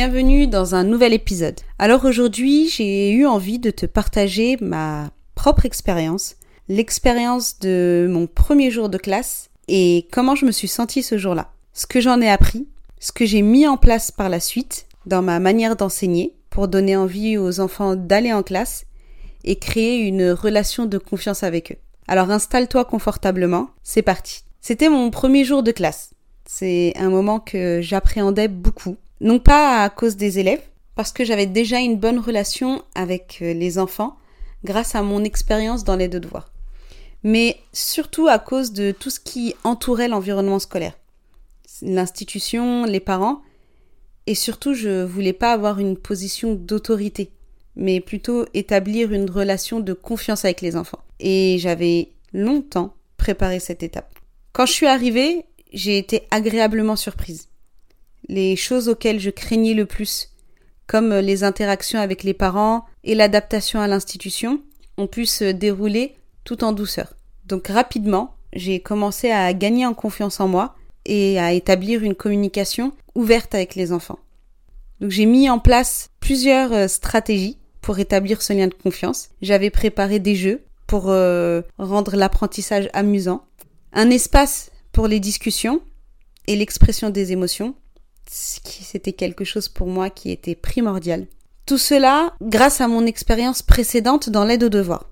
Bienvenue dans un nouvel épisode. Alors aujourd'hui, j'ai eu envie de te partager ma propre expérience, l'expérience de mon premier jour de classe et comment je me suis sentie ce jour-là. Ce que j'en ai appris, ce que j'ai mis en place par la suite dans ma manière d'enseigner pour donner envie aux enfants d'aller en classe et créer une relation de confiance avec eux. Alors installe-toi confortablement, c'est parti. C'était mon premier jour de classe. C'est un moment que j'appréhendais beaucoup. Non pas à cause des élèves, parce que j'avais déjà une bonne relation avec euh, les enfants grâce à mon expérience dans les deux devoirs. Mais surtout à cause de tout ce qui entourait l'environnement scolaire. L'institution, les parents, et surtout je voulais pas avoir une position d'autorité, mais plutôt établir une relation de confiance avec les enfants. Et j'avais longtemps préparé cette étape. Quand je suis arrivée, j'ai été agréablement surprise. Les choses auxquelles je craignais le plus, comme les interactions avec les parents et l'adaptation à l'institution, ont pu se dérouler tout en douceur. Donc rapidement, j'ai commencé à gagner en confiance en moi et à établir une communication ouverte avec les enfants. Donc j'ai mis en place plusieurs euh, stratégies pour établir ce lien de confiance. J'avais préparé des jeux pour euh, rendre l'apprentissage amusant, un espace pour les discussions et l'expression des émotions, c'était quelque chose pour moi qui était primordial. Tout cela grâce à mon expérience précédente dans l'aide aux devoirs.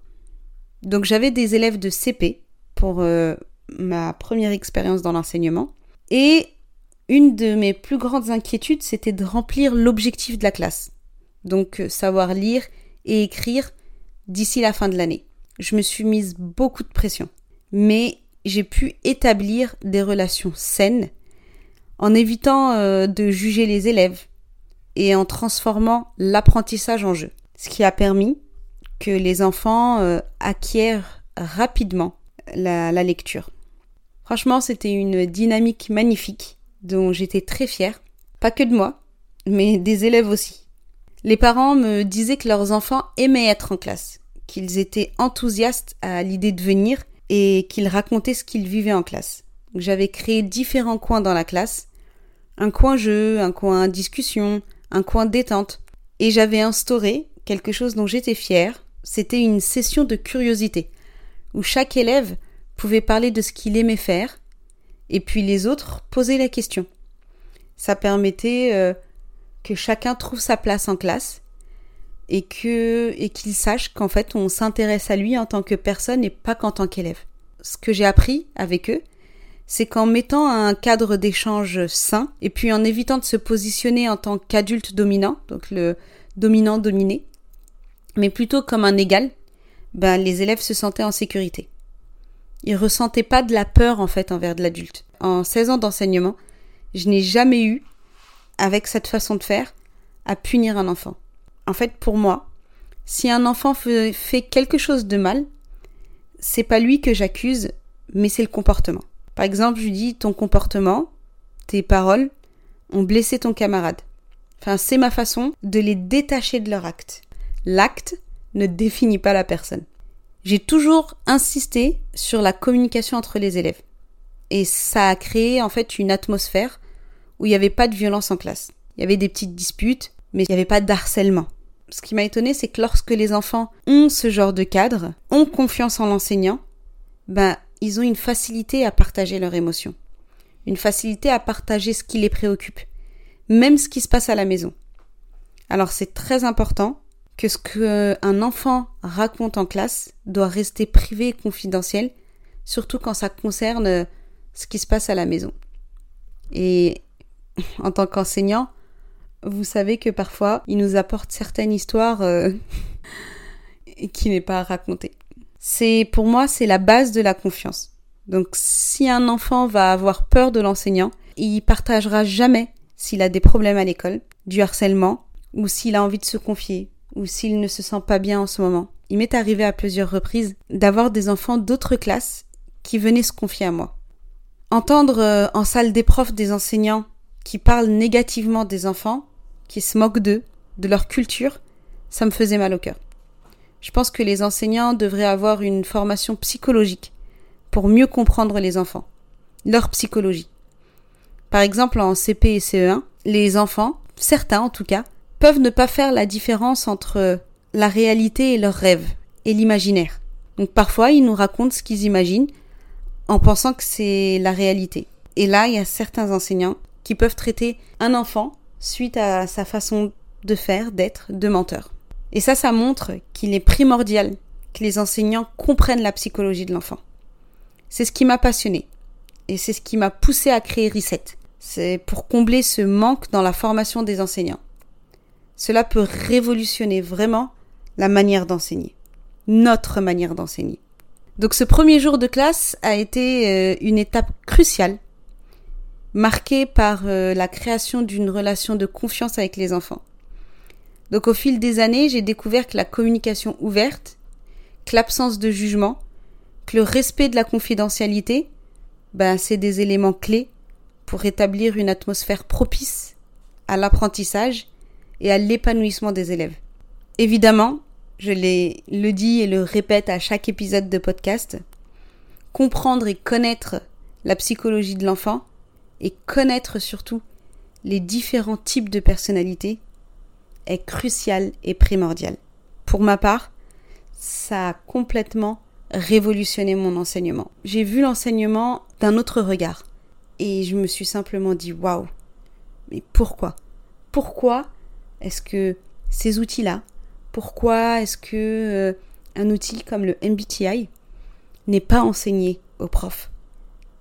Donc j'avais des élèves de CP pour euh, ma première expérience dans l'enseignement et une de mes plus grandes inquiétudes c'était de remplir l'objectif de la classe. Donc euh, savoir lire et écrire d'ici la fin de l'année. Je me suis mise beaucoup de pression. Mais j'ai pu établir des relations saines en évitant euh, de juger les élèves et en transformant l'apprentissage en jeu. Ce qui a permis que les enfants euh, acquièrent rapidement la, la lecture. Franchement, c'était une dynamique magnifique dont j'étais très fière. Pas que de moi, mais des élèves aussi. Les parents me disaient que leurs enfants aimaient être en classe, qu'ils étaient enthousiastes à l'idée de venir et qu'ils racontaient ce qu'ils vivaient en classe. J'avais créé différents coins dans la classe, un coin jeu, un coin discussion, un coin détente, et j'avais instauré quelque chose dont j'étais fière, c'était une session de curiosité, où chaque élève pouvait parler de ce qu'il aimait faire, et puis les autres posaient la question. Ça permettait euh, que chacun trouve sa place en classe, et que et qu'il sache qu'en fait on s'intéresse à lui en tant que personne et pas qu'en tant qu'élève. Ce que j'ai appris avec eux, c'est qu'en mettant un cadre d'échange sain et puis en évitant de se positionner en tant qu'adulte dominant, donc le dominant dominé, mais plutôt comme un égal, ben les élèves se sentaient en sécurité. Ils ressentaient pas de la peur en fait envers de l'adulte. En 16 ans d'enseignement, je n'ai jamais eu avec cette façon de faire à punir un enfant en fait, pour moi, si un enfant fait quelque chose de mal, c'est pas lui que j'accuse, mais c'est le comportement. Par exemple, je lui dis ton comportement, tes paroles ont blessé ton camarade. Enfin, c'est ma façon de les détacher de leur acte. L'acte ne définit pas la personne. J'ai toujours insisté sur la communication entre les élèves. Et ça a créé en fait une atmosphère où il n'y avait pas de violence en classe. Il y avait des petites disputes, mais il n'y avait pas d'harcèlement ce qui m'a étonné, c'est que lorsque les enfants ont ce genre de cadre, ont confiance en l'enseignant, ben, ils ont une facilité à partager leurs émotions. Une facilité à partager ce qui les préoccupe. Même ce qui se passe à la maison. Alors c'est très important que ce qu'un enfant raconte en classe doit rester privé et confidentiel, surtout quand ça concerne ce qui se passe à la maison. Et en tant qu'enseignant, vous savez que parfois, il nous apporte certaines histoires euh, qui n'est pas à raconter. C'est pour moi, c'est la base de la confiance. Donc, si un enfant va avoir peur de l'enseignant, il partagera jamais s'il a des problèmes à l'école, du harcèlement, ou s'il a envie de se confier, ou s'il ne se sent pas bien en ce moment. Il m'est arrivé à plusieurs reprises d'avoir des enfants d'autres classes qui venaient se confier à moi. Entendre euh, en salle des profs des enseignants qui parlent négativement des enfants, qui se moquent d'eux, de leur culture, ça me faisait mal au cœur. Je pense que les enseignants devraient avoir une formation psychologique pour mieux comprendre les enfants, leur psychologie. Par exemple, en CP et CE1, les enfants, certains en tout cas, peuvent ne pas faire la différence entre la réalité et leurs rêves et l'imaginaire. Donc parfois, ils nous racontent ce qu'ils imaginent en pensant que c'est la réalité. Et là, il y a certains enseignants qui peuvent traiter un enfant suite à sa façon de faire, d'être, de menteur. Et ça, ça montre qu'il est primordial que les enseignants comprennent la psychologie de l'enfant. C'est ce qui m'a passionné. Et c'est ce qui m'a poussé à créer Reset. C'est pour combler ce manque dans la formation des enseignants. Cela peut révolutionner vraiment la manière d'enseigner. Notre manière d'enseigner. Donc ce premier jour de classe a été euh, une étape cruciale, marquée par euh, la création d'une relation de confiance avec les enfants. Donc au fil des années, j'ai découvert que la communication ouverte, que l'absence de jugement, que le respect de la confidentialité, ben, c'est des éléments clés pour établir une atmosphère propice à l'apprentissage et à l'épanouissement des élèves. Évidemment, je le dis et le répète à chaque épisode de podcast, comprendre et connaître la psychologie de l'enfant et connaître surtout les différents types de personnalités est crucial et primordial. Pour ma part, ça a complètement révolutionné mon enseignement. J'ai vu l'enseignement d'un autre regard et je me suis simplement dit waouh. Mais pourquoi? Pourquoi est-ce que ces outils-là, pourquoi est-ce que euh, un outil comme le MBTI n'est pas enseigné aux profs?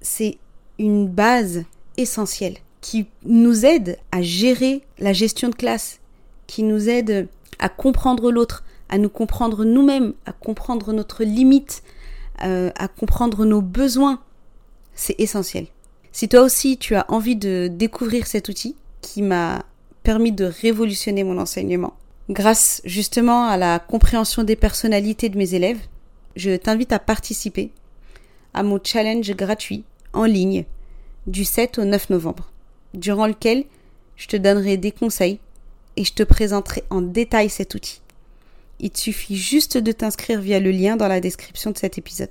C'est une base essentielle qui nous aide à gérer la gestion de classe, qui nous aide à comprendre l'autre, à nous comprendre nous-mêmes, à comprendre notre limite, euh, à comprendre nos besoins. C'est essentiel. Si toi aussi tu as envie de découvrir cet outil qui m'a permis de révolutionner mon enseignement, Grâce justement à la compréhension des personnalités de mes élèves, je t'invite à participer à mon challenge gratuit en ligne du 7 au 9 novembre, durant lequel je te donnerai des conseils et je te présenterai en détail cet outil. Il te suffit juste de t'inscrire via le lien dans la description de cet épisode.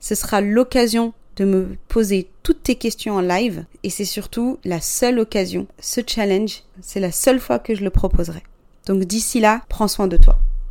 Ce sera l'occasion de me poser toutes tes questions en live et c'est surtout la seule occasion. Ce challenge, c'est la seule fois que je le proposerai. Donc d'ici là, prends soin de toi.